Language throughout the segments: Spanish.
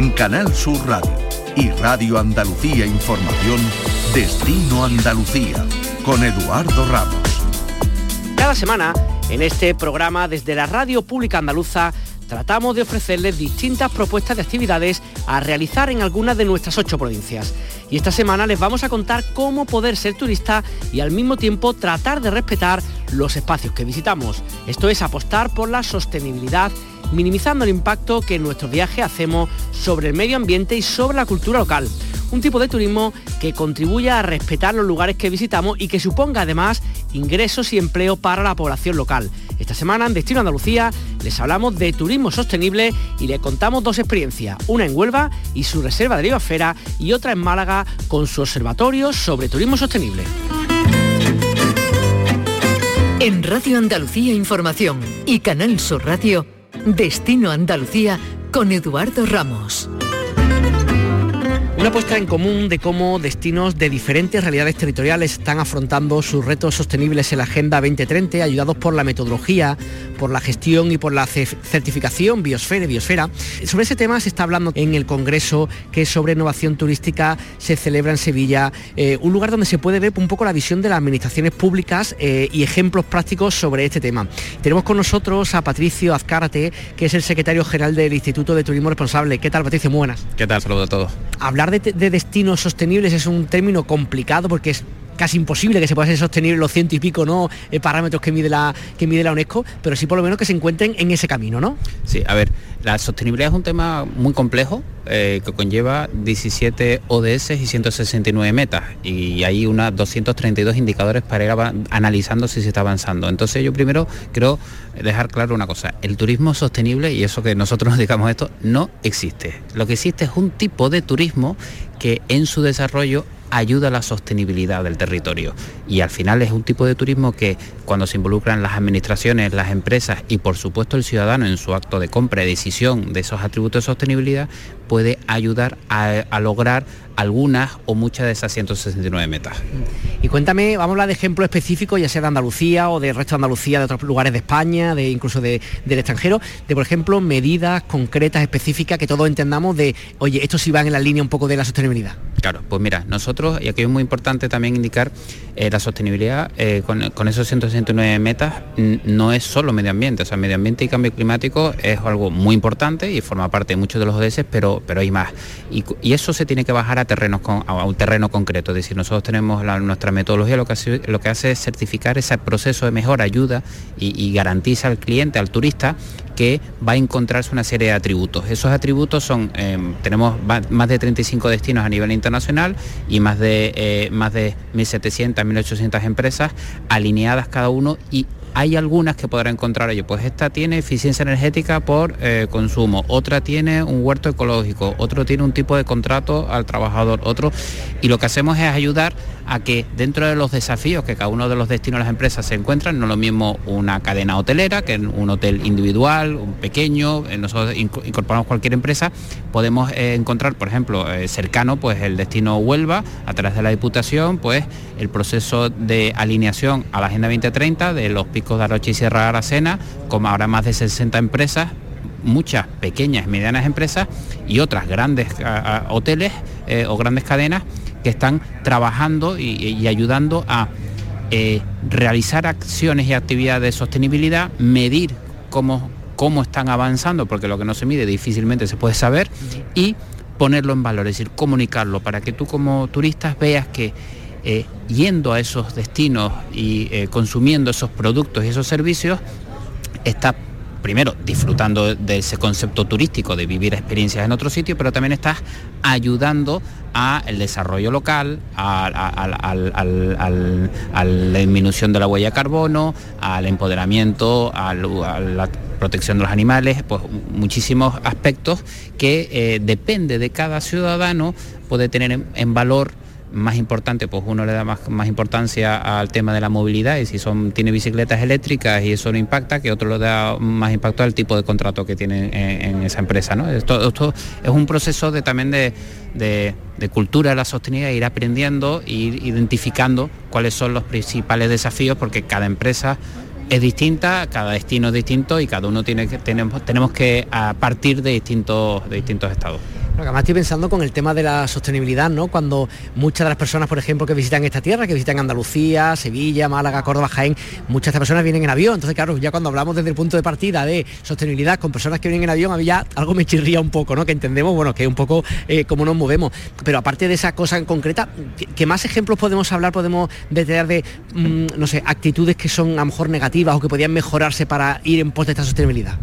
En Canal Sur Radio y Radio Andalucía Información, Destino Andalucía, con Eduardo Ramos. Cada semana, en este programa desde la Radio Pública Andaluza, tratamos de ofrecerles distintas propuestas de actividades a realizar en algunas de nuestras ocho provincias. Y esta semana les vamos a contar cómo poder ser turista y al mismo tiempo tratar de respetar los espacios que visitamos. Esto es apostar por la sostenibilidad minimizando el impacto que en nuestro viaje hacemos sobre el medio ambiente y sobre la cultura local un tipo de turismo que contribuya a respetar los lugares que visitamos y que suponga además ingresos y empleo para la población local. Esta semana en Destino Andalucía les hablamos de turismo sostenible y le contamos dos experiencias, una en Huelva y su reserva de Ribafera y otra en Málaga con su observatorio sobre turismo sostenible. En Radio Andalucía Información y Canal Sur Radio, Destino Andalucía con Eduardo Ramos. Una puesta en común de cómo destinos de diferentes realidades territoriales están afrontando sus retos sostenibles en la Agenda 2030, ayudados por la metodología, por la gestión y por la certificación Biosfera y Biosfera. Sobre ese tema se está hablando en el Congreso que sobre innovación turística se celebra en Sevilla, eh, un lugar donde se puede ver un poco la visión de las administraciones públicas eh, y ejemplos prácticos sobre este tema. Tenemos con nosotros a Patricio Azcárate, que es el secretario general del Instituto de Turismo Responsable. ¿Qué tal, Patricio? Muy buenas. ¿Qué tal? Saludos a todos. Hablar de, destinos sostenibles es un término complicado porque es casi imposible que se pueda sostenible los ciento y pico ¿no? Eh, parámetros que mide, la, que mide la UNESCO, pero sí por lo menos que se encuentren en ese camino, ¿no? Sí, a ver, la sostenibilidad es un tema muy complejo eh, que conlleva 17 ODS y 169 metas y hay unas 232 indicadores para ir analizando si se está avanzando. Entonces yo primero quiero dejar claro una cosa, el turismo sostenible, y eso que nosotros nos digamos esto, no existe. Lo que existe es un tipo de turismo que en su desarrollo ayuda a la sostenibilidad del territorio. Y al final es un tipo de turismo que cuando se involucran las administraciones, las empresas y por supuesto el ciudadano en su acto de compra y decisión de esos atributos de sostenibilidad, puede ayudar a, lograr algunas o muchas de esas 169 metas. Y cuéntame, vamos a hablar de ejemplos específicos, ya sea de Andalucía o del resto de Andalucía, de otros lugares de España, de incluso del extranjero, de por ejemplo medidas concretas, específicas, que todos entendamos de, oye, esto sí va en la línea un poco de la sostenibilidad. Claro, pues mira, nosotros, y aquí es muy importante también indicar eh, la sostenibilidad eh, con, esos 169 metas, no es solo medio ambiente, o sea, medio ambiente y cambio climático es algo muy importante y forma parte de muchos de los ODS, pero, pero hay más. Y, eso se tiene que bajar a, terrenos a un terreno concreto, es decir, nosotros tenemos nuestra metodología, lo que, hace, lo que hace es certificar ese proceso de mejor ayuda y garantiza al cliente, al turista, que va a encontrarse una serie de atributos. Esos atributos son, em, tenemos más de 35 destinos a nivel internacional y más de, eh, más de 1.700, 1.800 empresas alineadas cada uno y hay algunas que podrá encontrar, oye, pues esta tiene eficiencia energética por eh, consumo, otra tiene un huerto ecológico, otro tiene un tipo de contrato al trabajador, otro, y lo que hacemos es ayudar a que dentro de los desafíos que cada uno de los destinos de las empresas se encuentran, no lo mismo una cadena hotelera que un hotel individual, un pequeño, eh, nosotros incorporamos cualquier empresa, podemos eh, encontrar, por ejemplo, cercano, pues el destino Huelva, a través de la Diputación, pues el proceso de alineación a la Agenda 2030 de los picos de Aroche y Sierra Aracena, como ahora más de 60 empresas, muchas pequeñas y medianas empresas y otras grandes hoteles eh, o grandes cadenas que están trabajando y, ayudando a eh, realizar acciones y actividades de sostenibilidad, medir cómo, cómo están avanzando, porque lo que no se mide difícilmente se puede saber, y ponerlo en valor, es decir, comunicarlo para que tú como turistas veas que eh, yendo a esos destinos y eh, consumiendo esos productos y esos servicios, está primero disfrutando de ese concepto turístico de vivir experiencias en otro sitio, pero también estás ayudando al desarrollo local, a, la disminución de la huella carbono, al empoderamiento, a la protección de los animales, pues muchísimos aspectos que eh, depende de cada ciudadano puede tener en valor más importante, pues uno le da más, importancia al tema de la movilidad y si son, tiene bicicletas eléctricas y eso no impacta, que otro le da más impacto al tipo de contrato que tiene en, esa empresa. ¿no? Esto, esto, es un proceso de, también de, de, cultura de la sostenibilidad, ir aprendiendo, ir identificando cuáles son los principales desafíos, porque cada empresa es distinta, cada destino es distinto y cada uno tiene que, tenemos, tenemos que partir de distintos, de distintos estados. Además estoy pensando con el tema de la sostenibilidad, ¿no? Cuando muchas de las personas, por ejemplo, que visitan esta tierra, que visitan Andalucía, Sevilla, Málaga, Córdoba, Jaén, muchas de estas personas vienen en avión. Entonces, claro, ya cuando hablamos desde el punto de partida de sostenibilidad con personas que vienen en avión, había algo me chirría un poco, ¿no? Que entendemos, bueno, que un poco eh, cómo nos movemos. Pero aparte de esa cosa en concreta, ¿qué, más ejemplos podemos hablar, podemos detallar de, mm, no sé, actitudes que son a lo mejor negativas o que podrían mejorarse para ir en pos de esta sostenibilidad?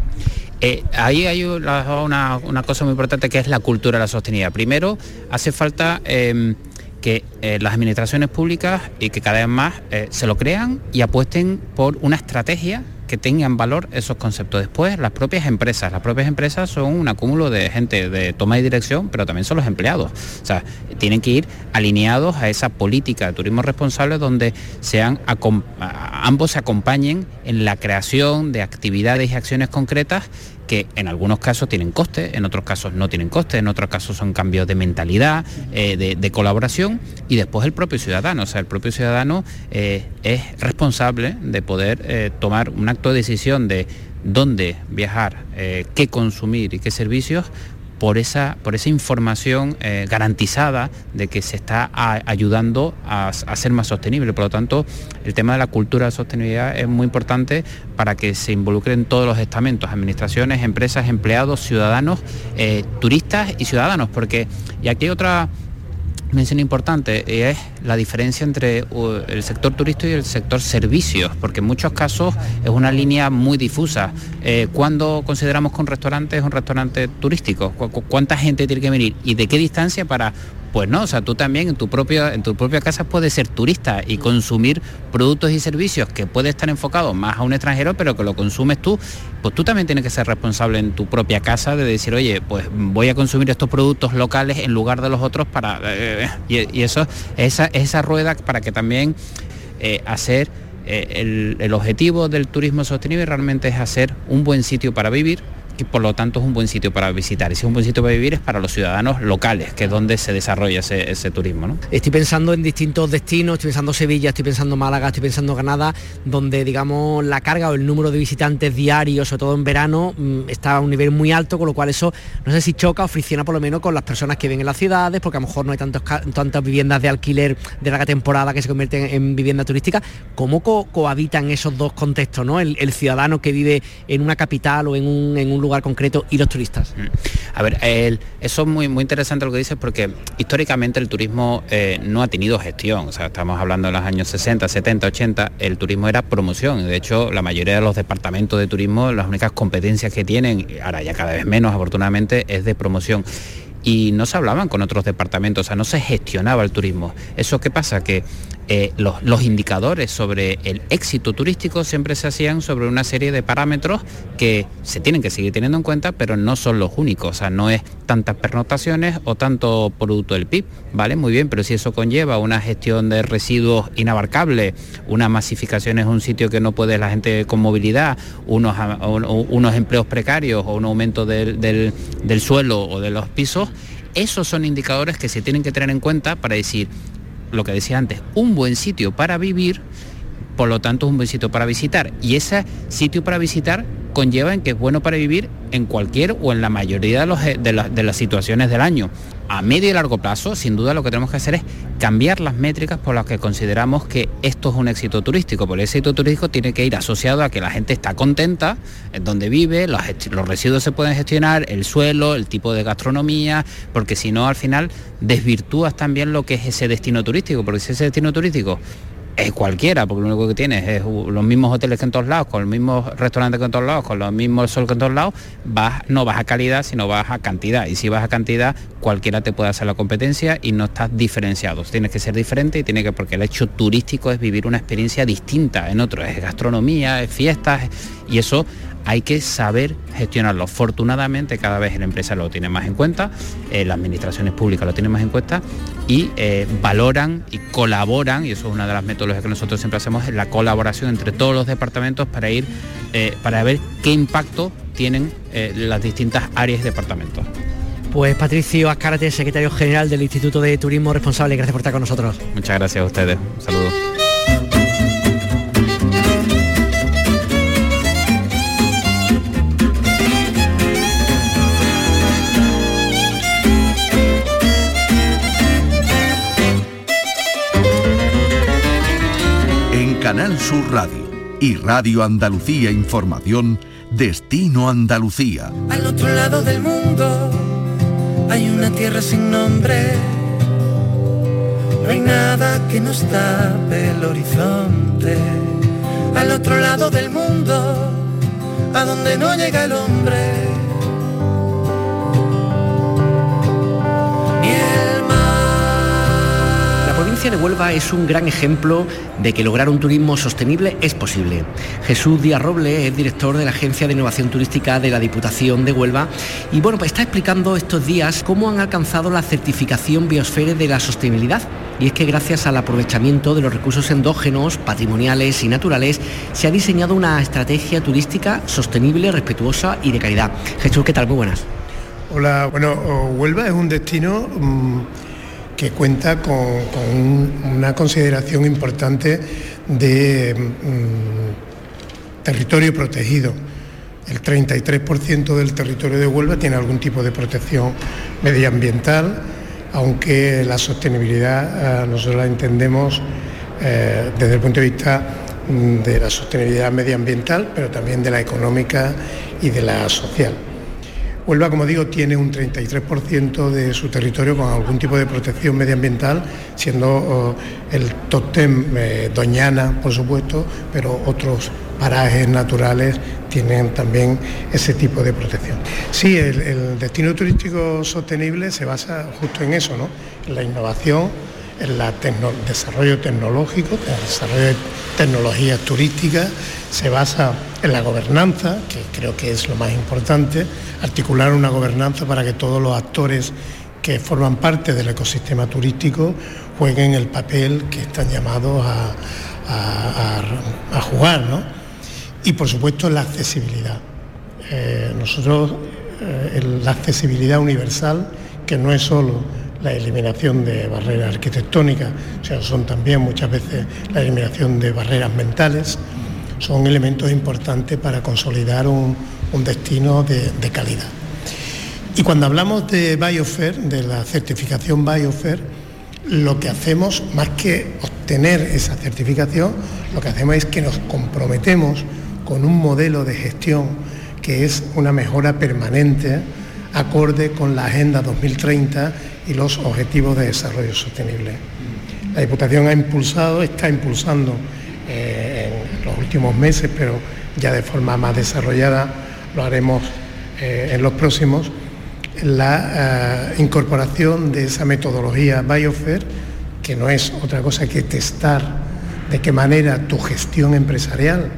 Eh, ahí hay una, cosa muy importante que es la cultura de la sostenibilidad. Primero, hace falta em, que eh, las administraciones públicas y que cada vez más eh, se lo crean y apuesten por una estrategia que tengan valor esos conceptos. Después, las propias empresas. Las propias empresas son un acúmulo de gente de toma y dirección, pero también son los empleados. O sea, tienen que ir alineados a esa política de turismo responsable donde sean ambos se acompañen en la creación de actividades y acciones concretas que en algunos casos tienen coste, en otros casos no tienen coste, en otros casos son cambios de mentalidad, eh, de, colaboración y después el propio ciudadano. O sea, el propio ciudadano eh, es responsable de poder eh, tomar un acto de decisión de dónde viajar, qué consumir y qué servicios por esa, por esa información eh, garantizada de que se está ayudando a, ser más sostenible. Por lo tanto, el tema de la cultura de sostenibilidad es muy importante para que se involucren todos los estamentos, administraciones, empresas, empleados, ciudadanos, eh, turistas y ciudadanos, porque, y aquí hay otra mención importante es la diferencia entre el sector turístico y el sector servicios, porque en muchos casos es una línea muy difusa. Eh, ¿Cuándo consideramos que un restaurante es un restaurante turístico? ¿Cuánta gente tiene que venir? ¿Y de qué distancia para pues no, o sea, tú también en tu, propia, en tu propia casa puedes ser turista y consumir productos y servicios que puede estar enfocados más a un extranjero, pero que lo consumes tú, pues tú también tienes que ser responsable en tu propia casa de decir, oye, pues voy a consumir estos productos locales en lugar de los otros para... Eh, y, eso, esa, esa rueda para que también eh, hacer... Eh, el, el objetivo del turismo sostenible realmente es hacer un buen sitio para vivir, y por lo tanto es un buen sitio para visitar. Y si es un buen sitio para vivir es para los ciudadanos locales, que es donde se desarrolla ese, turismo. ¿no? Estoy pensando en distintos destinos, estoy pensando Sevilla, estoy pensando Málaga, estoy pensando Granada, donde digamos la carga o el número de visitantes diarios, sobre todo en verano, mm, está a un nivel muy alto, con lo cual eso no sé si choca o fricciona por lo menos con las personas que viven en las ciudades, porque a lo mejor no hay tantos, tantas viviendas de alquiler de larga temporada que se convierten en vivienda turística. ¿Cómo cohabitan esos dos contextos? ¿no? El, ciudadano que vive en una capital o en un, en un lugar lugar concreto y los turistas. Mm. A ver, eso es muy, muy interesante lo que dices porque históricamente el turismo eh, no ha tenido gestión. O sea, estamos hablando de los años 60, 70, 80, el turismo era promoción. De hecho, la mayoría de los departamentos de turismo, las únicas competencias que tienen, ahora ya cada vez menos afortunadamente, es de promoción y no se hablaban con otros departamentos, o sea, no se gestionaba el turismo. ¿Eso qué pasa? Que eh, los, indicadores sobre el éxito turístico siempre se hacían sobre una serie de parámetros que se tienen que seguir teniendo en cuenta, pero no son los únicos. O sea, no es tantas pernotaciones o tanto producto del PIB, ¿vale? Muy bien, pero si eso conlleva una gestión de residuos inabarcable, una masificación es un sitio que no puede la gente con movilidad, unos, unos empleos precarios o un aumento del, del suelo o de los pisos, esos son indicadores que se tienen que tener en cuenta para decir, lo que decía antes, un buen sitio para vivir, por lo tanto es un buen sitio para visitar. Y ese sitio para visitar conlleva en que es bueno para vivir en cualquier o en la mayoría de, las situaciones del año. A medio y largo plazo, sin duda lo que tenemos que hacer es cambiar las métricas por las que consideramos que esto es un éxito turístico. Porque el éxito turístico tiene que ir asociado a que la gente está contenta en donde vive, los, los residuos se pueden gestionar, el suelo, el tipo de gastronomía, porque si no al final desvirtúas también lo que es ese destino turístico, porque si ese destino turístico es cualquiera, porque lo único que tienes es los mismos hoteles que en todos lados, con los mismos restaurantes que en todos lados, con los mismos sol que en todos lados, vas, no vas a calidad, sino vas a cantidad. Y si vas a cantidad, cualquiera te puede hacer la competencia y no estás diferenciado. Tienes que ser diferente y tiene que, porque el hecho turístico es vivir una experiencia distinta en otro, es gastronomía, es fiestas, y eso hay que saber gestionarlo. Afortunadamente cada vez la empresa lo tiene más en cuenta, eh, las administraciones públicas lo tienen más en cuenta y eh, valoran y colaboran, y eso es una de las metodologías que nosotros siempre hacemos, es la colaboración entre todos los departamentos para ir, eh, para ver qué impacto tienen las distintas áreas y departamentos. Pues Patricio Azcárate, secretario general del Instituto de Turismo Responsable, gracias por estar con nosotros. Muchas gracias a ustedes. Un Sur Radio y Radio Andalucía Información, Destino Andalucía. Al otro lado del mundo hay una tierra sin nombre. No hay nada que nos tape el horizonte. Al otro lado del mundo, a donde no llega el hombre de Huelva es un gran ejemplo de que lograr un turismo sostenible es posible. Jesús Díaz Roble es director de la Agencia de Innovación Turística de la Diputación de Huelva y bueno, pues está explicando estos días cómo han alcanzado la certificación Biosfere de la sostenibilidad. Y es que gracias al aprovechamiento de los recursos endógenos, patrimoniales y naturales, se ha diseñado una estrategia turística sostenible, respetuosa y de calidad. Jesús, ¿qué tal? Muy buenas. Hola, bueno, Huelva es un destino... Mm, que cuenta con, una consideración importante de mm, territorio protegido. El 33% del territorio de Huelva tiene algún tipo de protección medioambiental, aunque la sostenibilidad eh, nosotros la entendemos eh, desde el punto de vista mm, de la sostenibilidad medioambiental, pero también de la económica y de la social. Huelva, como digo, tiene un 33% de su territorio con algún tipo de protección medioambiental, siendo oh, el tótem eh, Doñana, por supuesto, pero otros parajes naturales tienen también ese tipo de protección. Sí, el, destino turístico sostenible se basa justo en eso, ¿no? en la innovación, el desarrollo tecnológico, el desarrollo de tecnologías turísticas, se basa en la gobernanza, que creo que es lo más importante, articular una gobernanza para que todos los actores que forman parte del ecosistema turístico jueguen el papel que están llamados a, jugar. ¿no? Y por supuesto la accesibilidad. Eh, nosotros, eh, la accesibilidad universal, que no es solo la eliminación de barreras arquitectónicas, o sea, son también muchas veces la eliminación de barreras mentales, son elementos importantes para consolidar un, destino de, calidad. Y cuando hablamos de Biofer, de la certificación Biofer, lo que hacemos, más que obtener esa certificación, lo que hacemos es que nos comprometemos con un modelo de gestión que es una mejora permanente, acorde con la Agenda 2030 y los Objetivos de Desarrollo Sostenible. La Diputación ha impulsado, está impulsando eh, en los últimos meses, pero ya de forma más desarrollada lo haremos eh, en los próximos, la eh, incorporación de esa metodología Biofer, que no es otra cosa que testar de qué manera tu gestión empresarial,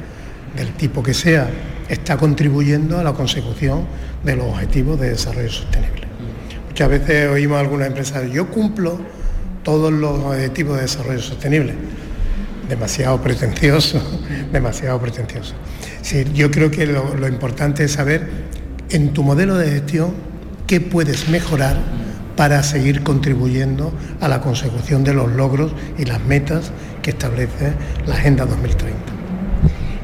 del tipo que sea, está contribuyendo a la consecución de los objetivos de desarrollo sostenible. Muchas veces oímos a algunas empresas, yo cumplo todos los objetivos de desarrollo sostenible. Demasiado pretencioso, demasiado pretencioso. Yo creo que lo importante es saber en tu modelo de gestión qué puedes mejorar para seguir contribuyendo a la consecución de los logros y las metas que establece la Agenda 2030.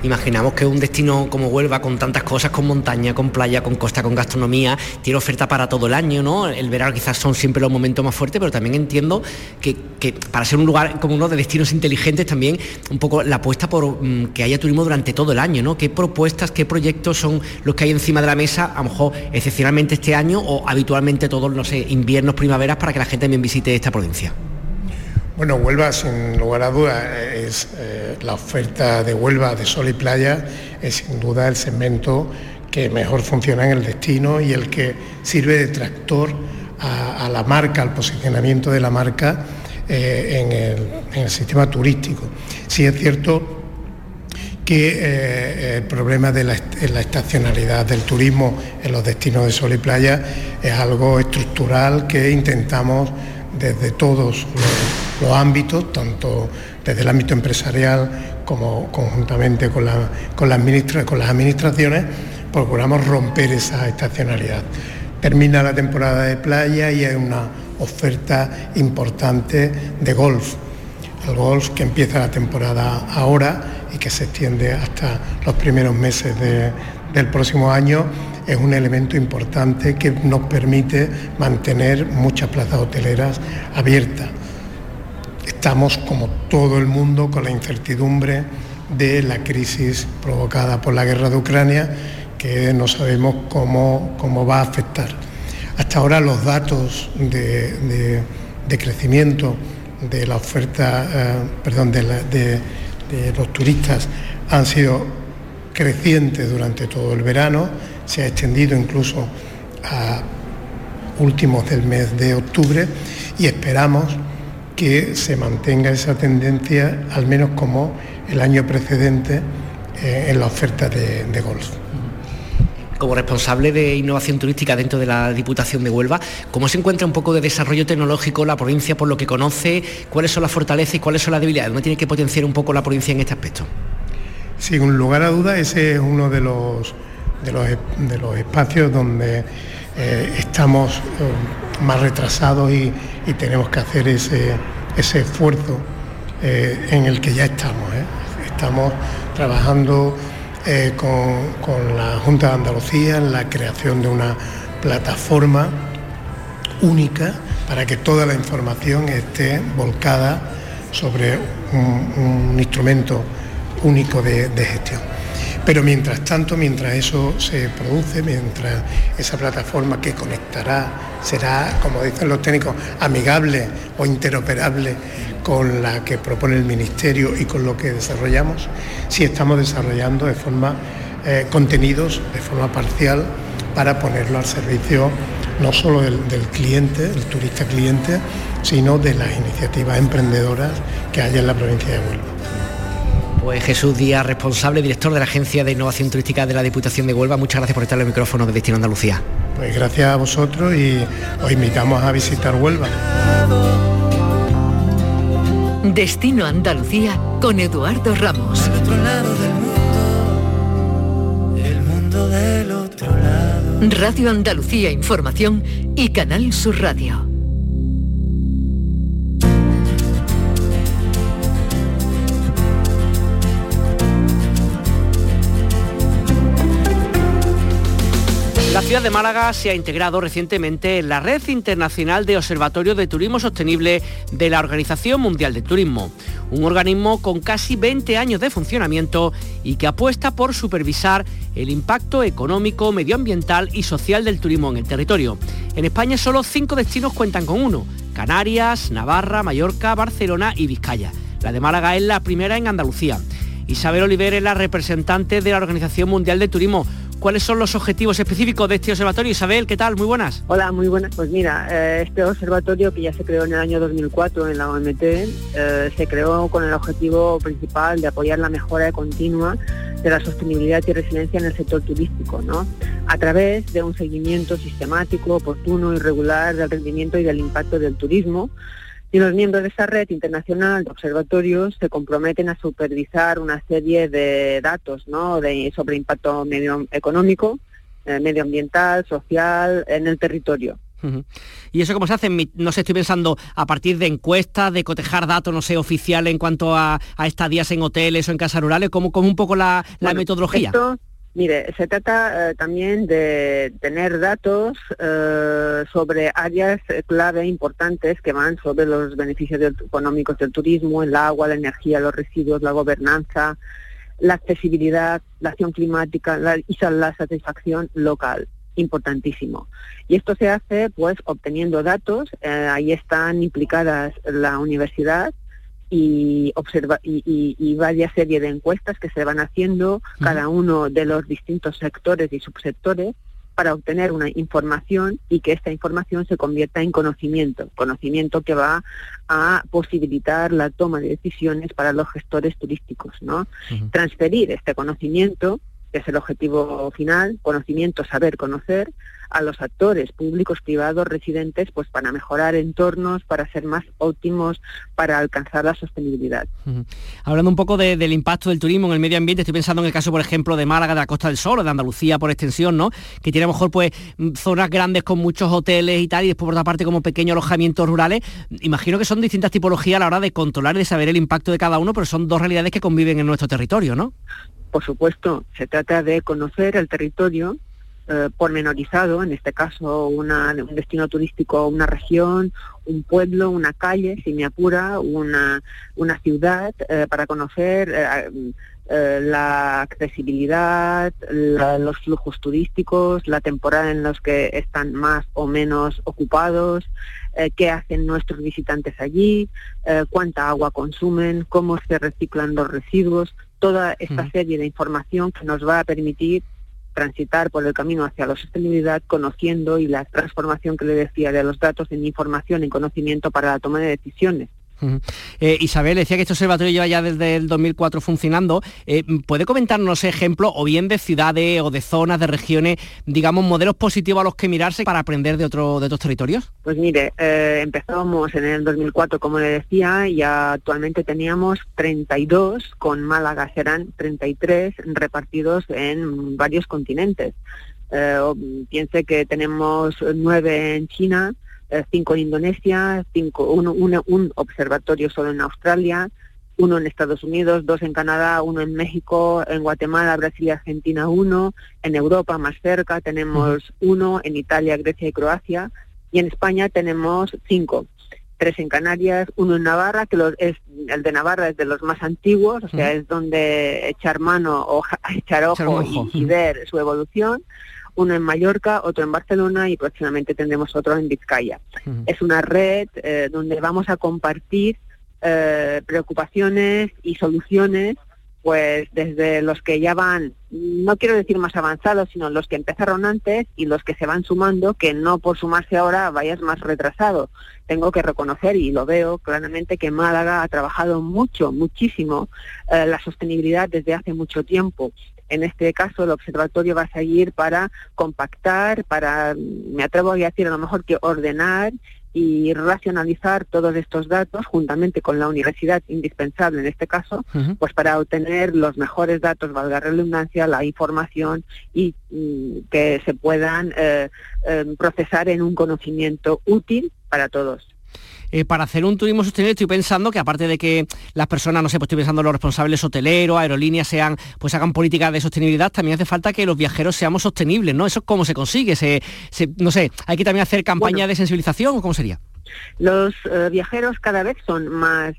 Imaginamos que un destino como Huelva, con tantas cosas, con montaña, con playa, con costa, con gastronomía, tiene oferta para todo el año, ¿no? El verano quizás son siempre los momentos más fuertes, pero también entiendo que, para ser un lugar como uno de destinos inteligentes, también un poco la apuesta por mm, que haya turismo durante todo el año, ¿no? ¿Qué propuestas, qué proyectos son los que hay encima de la mesa, a lo mejor excepcionalmente este año o habitualmente todos, no sé, inviernos, primaveras, para que la gente también visite esta provincia? Bueno, Huelva, sin lugar a dudas, es eh, la oferta de Huelva de sol y playa, es sin duda el segmento que mejor funciona en el destino y el que sirve de tractor a, la marca, al posicionamiento de la marca eh, en, el, sistema turístico. Sí es cierto que eh, el problema de la, la, estacionalidad del turismo en los destinos de sol y playa es algo estructural que intentamos desde todos los, ámbitos, tanto desde el ámbito empresarial como conjuntamente con, con, con las administraciones, procuramos romper esa estacionalidad. Termina la temporada de playa y hay una oferta importante de golf. El golf que empieza la temporada ahora y que se extiende hasta los primeros meses del próximo año es un elemento importante que nos permite mantener muchas plazas hoteleras abiertas. Estamos, como todo el mundo, con la incertidumbre de la crisis provocada por la guerra de Ucrania, que no sabemos cómo, cómo va a afectar. Hasta ahora los datos de, crecimiento de la oferta, eh, perdón, de, de los turistas han sido crecientes durante todo el verano, se ha extendido incluso a últimos del mes de octubre y esperamos que se mantenga esa tendencia al menos como el año precedente eh, en la oferta de, golf. Como responsable de innovación turística dentro de la Diputación de Huelva, ¿cómo se encuentra un poco de desarrollo tecnológico la provincia por lo que conoce? ¿Cuáles son las fortalezas y cuáles son las debilidades? ¿Dónde tiene que potenciar un poco la provincia en este aspecto? Sin lugar a duda, ese es uno de los, de los, espacios donde eh, estamos eh, más retrasados y, tenemos que hacer ese, esfuerzo en el que ya estamos estamos trabajando eh, con, la Junta de Andalucía en la creación de una plataforma única para que toda la información esté volcada sobre un, instrumento único de, gestión. Pero mientras tanto, mientras eso se produce, mientras esa plataforma que conectará será, como dicen los técnicos, amigable o interoperable con la que propone el Ministerio y con lo que desarrollamos, si estamos desarrollando de forma eh, contenidos de forma parcial para ponerlo al servicio no solo del, cliente, el turista cliente, sino de las iniciativas emprendedoras que hay en la provincia de Huelva. Pues Jesús Díaz, responsable, director de la Agencia de Innovación Turística de la Diputación de Huelva, muchas gracias por estar en el micrófono de Destino Andalucía. Pues gracias a vosotros y os invitamos a visitar Huelva. Destino Andalucía con Eduardo Ramos. otro lado del mundo, el mundo del otro lado. Radio Andalucía Información y Canal Sur Radio. La ciudad de Málaga se ha integrado recientemente en la Red Internacional de Observatorio de Turismo Sostenible de la Organización Mundial del Turismo, un organismo con casi 20 años de funcionamiento y que apuesta por supervisar el impacto económico, medioambiental y social del turismo en el territorio. En España solo cinco destinos cuentan con uno, Canarias, Navarra, Mallorca, Barcelona y Vizcaya. La de Málaga es la primera en Andalucía. Isabel Oliver es la representante de la Organización Mundial del Turismo cuáles son los objetivos específicos de este observatorio. Isabel, ¿qué tal? Muy buenas. Hola, muy buenas. Pues mira, eh, este observatorio que ya se creó en el año 2004 en la OMT, eh, se creó con el objetivo principal de apoyar la mejora continua de la sostenibilidad y resiliencia en el sector turístico, ¿no? A través de un seguimiento sistemático, oportuno y regular del rendimiento y del impacto del turismo, y los miembros de esta red internacional de observatorios se comprometen a supervisar una serie de datos ¿no? de, sobre impacto medio económico, eh, medioambiental, social en el territorio. ¿Y eso cómo se hace? No sé, estoy pensando a partir de encuestas, de cotejar datos, no sé, oficiales en cuanto a, estadías en hoteles o en casas rurales, ¿cómo, un poco la, metodología? Mire, se trata eh, también de tener datos eh, sobre áreas clave importantes que van sobre los beneficios económicos del turismo, el agua, la energía, los residuos, la gobernanza, la accesibilidad, la acción climática y la satisfacción local importantísimo. Y esto se hace pues obteniendo datos, eh, ahí están implicadas la universidad, y, observa, y, y, varias series de encuestas que se van haciendo cada uno de los distintos sectores y subsectores para obtener una información y que esta información se convierta en conocimiento, conocimiento que va a posibilitar la toma de decisiones para los gestores turísticos, ¿no? Transferir este conocimiento, que es el objetivo final, conocimiento, saber conocer, a los actores públicos, privados, residentes, pues para mejorar entornos, para ser más óptimos, para alcanzar la sostenibilidad. Hablando un poco del impacto del turismo en el medio ambiente, estoy pensando en el caso, por ejemplo, de Málaga, de la Costa del Sol, o de Andalucía por extensión, ¿no? Que tiene a lo mejor pues zonas grandes con muchos hoteles y tal, y después por otra parte como pequeños alojamientos rurales. Imagino que son distintas tipologías a la hora de controlar y de saber el impacto de cada uno, pero son dos realidades que conviven en nuestro territorio, ¿no? Por supuesto, se trata de conocer el territorio eh, pormenorizado, en este caso un destino turístico, una región, un pueblo, una calle, si me apura, una, una ciudad, eh, para conocer eh, eh, la accesibilidad, los flujos turísticos, la temporada en los que están más o menos ocupados, eh, qué hacen nuestros visitantes allí, eh, cuánta agua consumen, cómo se reciclan los residuos, toda esta serie de información que nos va a permitir transitar por el camino hacia la sostenibilidad, conociendo y la transformación que le decía de los datos en información, en conocimiento para la toma de decisiones. Eh, Isabel, decía que este observatorio lleva ya desde el 2004 funcionando. Eh, ¿Puede comentarnos ejemplos o bien de ciudades o de zonas, de regiones, digamos, modelos positivos a los que mirarse para aprender de, otro, otros territorios? Pues mire, eh, empezamos en el 2004, como le decía, y actualmente teníamos 32, con Málaga serán 33 repartidos en varios continentes. piense que tenemos nueve en China, cinco en Indonesia, cinco, uno, un observatorio solo en Australia, uno en Estados Unidos, dos en Canadá, uno en México, en Guatemala, Brasil y Argentina uno, en Europa más cerca tenemos uno, en Italia, Grecia y Croacia, y en España tenemos cinco, tres en Canarias, uno en Navarra, que es, el de Navarra es de los más antiguos, o sea, es donde echar mano o echar ojo, y ver su evolución, uno en Mallorca, otro en Barcelona y próximamente tendremos otro en Vizcaya. Es una red eh, donde vamos a compartir eh, preocupaciones y soluciones pues desde los que ya van, no quiero decir más avanzados, sino los que empezaron antes y los que se van sumando, que no por sumarse ahora vayas más retrasado. Tengo que reconocer, y lo veo claramente, que Málaga ha trabajado mucho, muchísimo eh, la sostenibilidad desde hace mucho tiempo en este caso, el observatorio va a seguir para compactar, para, me atrevo a decir a lo mejor que ordenar y racionalizar todos estos datos juntamente con la universidad indispensable en este caso, pues para obtener los mejores datos, valga la redundancia, la información y mm, que se puedan eh, eh, procesar en un conocimiento útil para todos. Eh, para hacer un turismo sostenible estoy pensando que aparte de que las personas, no sé, pues estoy pensando los responsables hoteleros, aerolíneas, sean, pues hagan políticas de sostenibilidad, también hace falta que los viajeros seamos sostenibles, ¿no? ¿Eso cómo se consigue? Se, no sé, ¿hay que también hacer campaña de sensibilización o cómo sería? Los eh, viajeros cada vez son más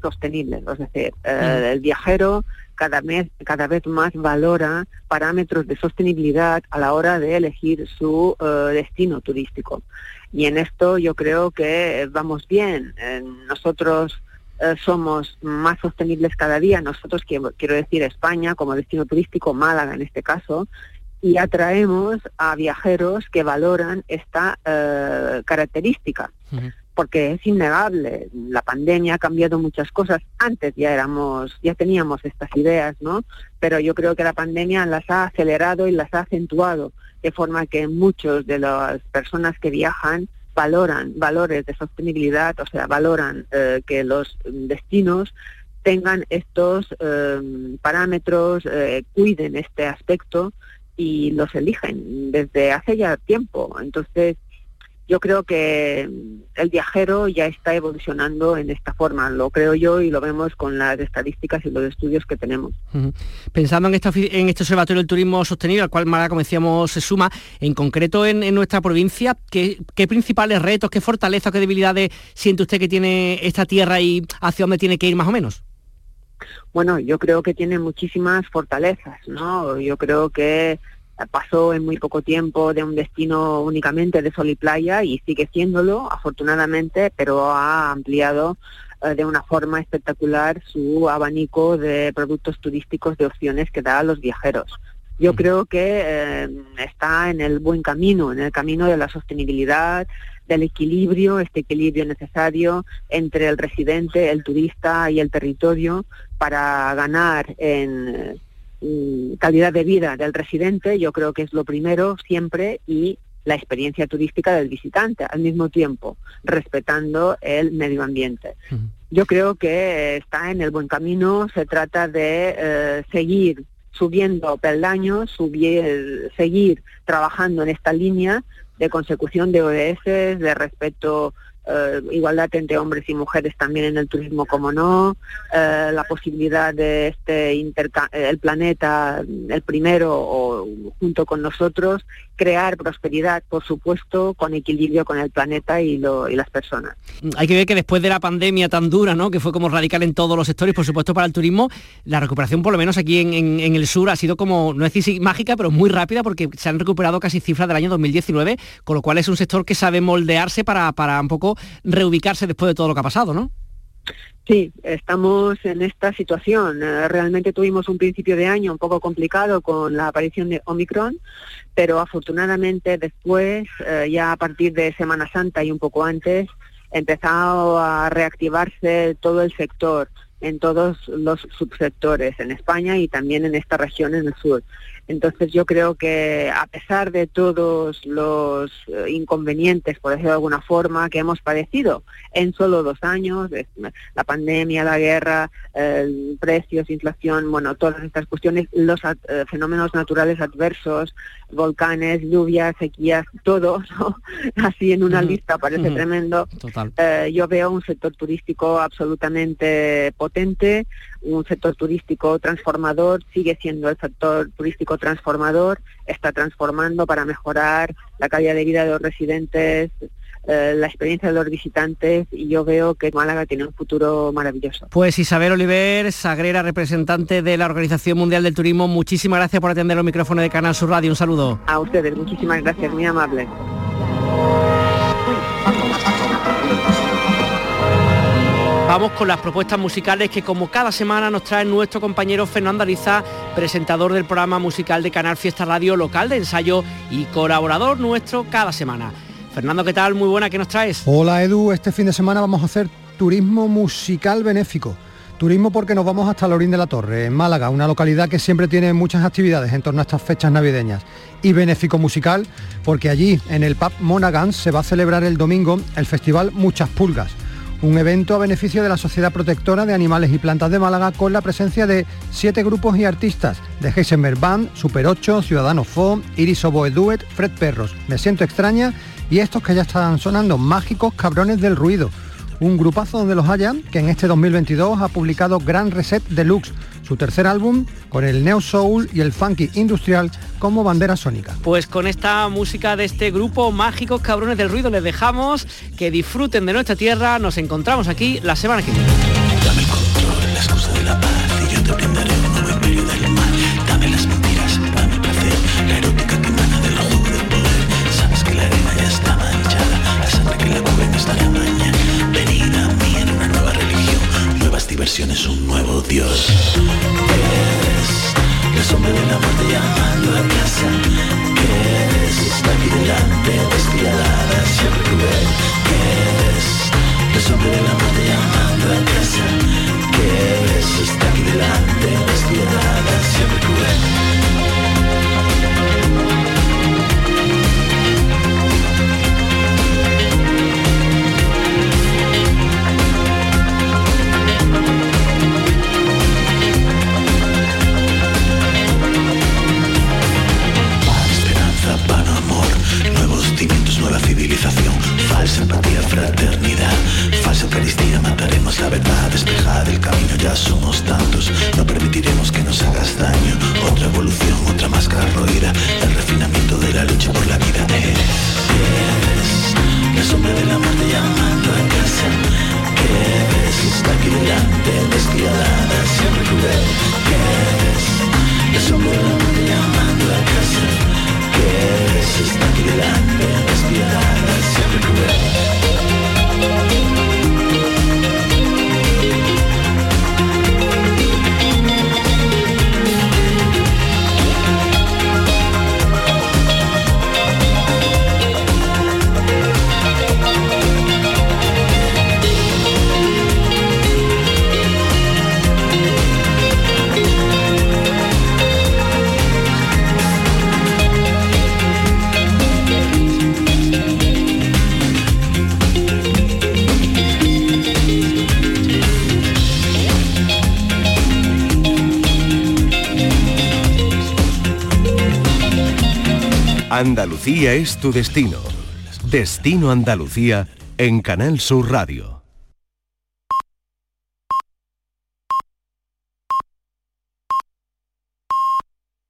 sostenibles, es decir, eh, el viajero cada vez, cada vez más valora parámetros de sostenibilidad a la hora de elegir su destino turístico. Y en esto yo creo que vamos bien. nosotros eh, somos más sostenibles cada día, nosotros quiero, decir España como destino turístico, Málaga en este caso, y atraemos a viajeros que valoran esta eh, característica. Porque es innegable, la pandemia ha cambiado muchas cosas. Antes ya éramos, ya teníamos estas ideas, ¿no? Pero yo creo que la pandemia las ha acelerado y las ha acentuado de forma que muchos de las personas que viajan valoran valores de sostenibilidad, o sea, valoran eh, que los destinos tengan estos eh, parámetros, eh, cuiden este aspecto y los eligen desde hace ya tiempo. Entonces, yo creo que el viajero ya está evolucionando en esta forma, lo creo yo y lo vemos con las estadísticas y los estudios que tenemos. Pensando en, en este Observatorio del Turismo Sostenible, al cual, Mara, como decíamos, se suma, en concreto en, nuestra provincia, ¿qué, principales retos, qué fortalezas, qué debilidades siente usted que tiene esta tierra y hacia dónde tiene que ir más o menos? Bueno, yo creo que tiene muchísimas fortalezas, ¿no? Yo creo que pasó en muy poco tiempo de un destino únicamente de sol y playa y sigue siéndolo, afortunadamente, pero ha ampliado eh, de una forma espectacular su abanico de productos turísticos de opciones que da a los viajeros. Yo creo que eh, está en el buen camino, en el camino de la sostenibilidad, del equilibrio, este equilibrio necesario entre el residente, el turista y el territorio para ganar en Mm, calidad de vida del residente, yo creo que es lo primero siempre, y la experiencia turística del visitante al mismo tiempo, respetando el medio ambiente. Yo creo que está en el buen camino, se trata de eh, seguir subiendo peldaños, subir, seguir trabajando en esta línea de consecución de ODS, de respeto eh, igualdad entre hombres y mujeres también en el turismo, como no, eh, la posibilidad de este el planeta, el primero o junto con nosotros, crear prosperidad, por supuesto, con equilibrio con el planeta y, las personas. Hay que ver que después de la pandemia tan dura, ¿no? que fue como radical en todos los sectores, por supuesto para el turismo, la recuperación, por lo menos aquí en, el sur, ha sido como, no es mágica, pero muy rápida, porque se han recuperado casi cifras del año 2019, con lo cual es un sector que sabe moldearse para, para un poco reubicarse después de todo lo que ha pasado, ¿no? Sí, estamos en esta situación. Eh, realmente tuvimos un principio de año un poco complicado con la aparición de Omicron, pero afortunadamente después, eh, ya a partir de Semana Santa y un poco antes, empezado a reactivarse todo el sector en todos los subsectores en España y también en esta región en el sur. Entonces yo creo que a pesar de todos los eh, inconvenientes, por decirlo de alguna forma, que hemos padecido en solo dos años, la pandemia, la guerra, precios, inflación, bueno, todas estas cuestiones, los eh, fenómenos naturales adversos, volcanes, lluvias, sequías, todo, así en una lista parece tremendo. Eh, yo veo un sector turístico absolutamente potente, un sector turístico transformador, sigue siendo el sector turístico transformador, está transformando para mejorar la calidad de vida de los residentes, eh, la experiencia de los visitantes y yo veo que Málaga tiene un futuro maravilloso. Pues Isabel Oliver, Sagrera, representante de la Organización Mundial del Turismo, muchísimas gracias por atender los micrófonos de Canal Sur Radio. Un saludo. A ustedes, muchísimas gracias, muy amable. Vamos con las propuestas musicales que como cada semana nos trae nuestro compañero Fernando Ariza, presentador del programa musical de Canal Fiesta Radio Local de Ensayo y colaborador nuestro cada semana. Fernando, ¿qué tal? Muy buena, ¿qué nos traes? Hola Edu, este fin de semana vamos a hacer turismo musical benéfico. Turismo porque nos vamos hasta Lorín de la Torre, en Málaga, una localidad que siempre tiene muchas actividades en torno a estas fechas navideñas. Y benéfico musical porque allí, en el pub Monaghan, se va a celebrar el domingo el festival Muchas Pulgas un evento a beneficio de la Sociedad Protectora de Animales y Plantas de Málaga con la presencia de siete grupos y artistas de Heisenberg Band, Super 8, Ciudadano Fo, Iris Oboe Duet, Fred Perros, Me Siento Extraña y estos que ya están sonando, Mágicos Cabrones del Ruido. Un grupazo donde los haya que en este 2022 ha publicado Gran Reset Deluxe, su tercer álbum con el neo soul y el funky industrial como bandera sónica. Pues con esta música de este grupo Mágicos Cabrones del Ruido les dejamos que disfruten de nuestra tierra. Nos encontramos aquí la semana que viene. Nuevas diversiones, un nuevo Dios. La sombra de la muerte llamando a casa ¿Qué eres? Está aquí delante Despiadada, siempre cruel ¿Qué eres? La sombra de la Andalucía es tu destino. Destino Andalucía en Canal Sur Radio.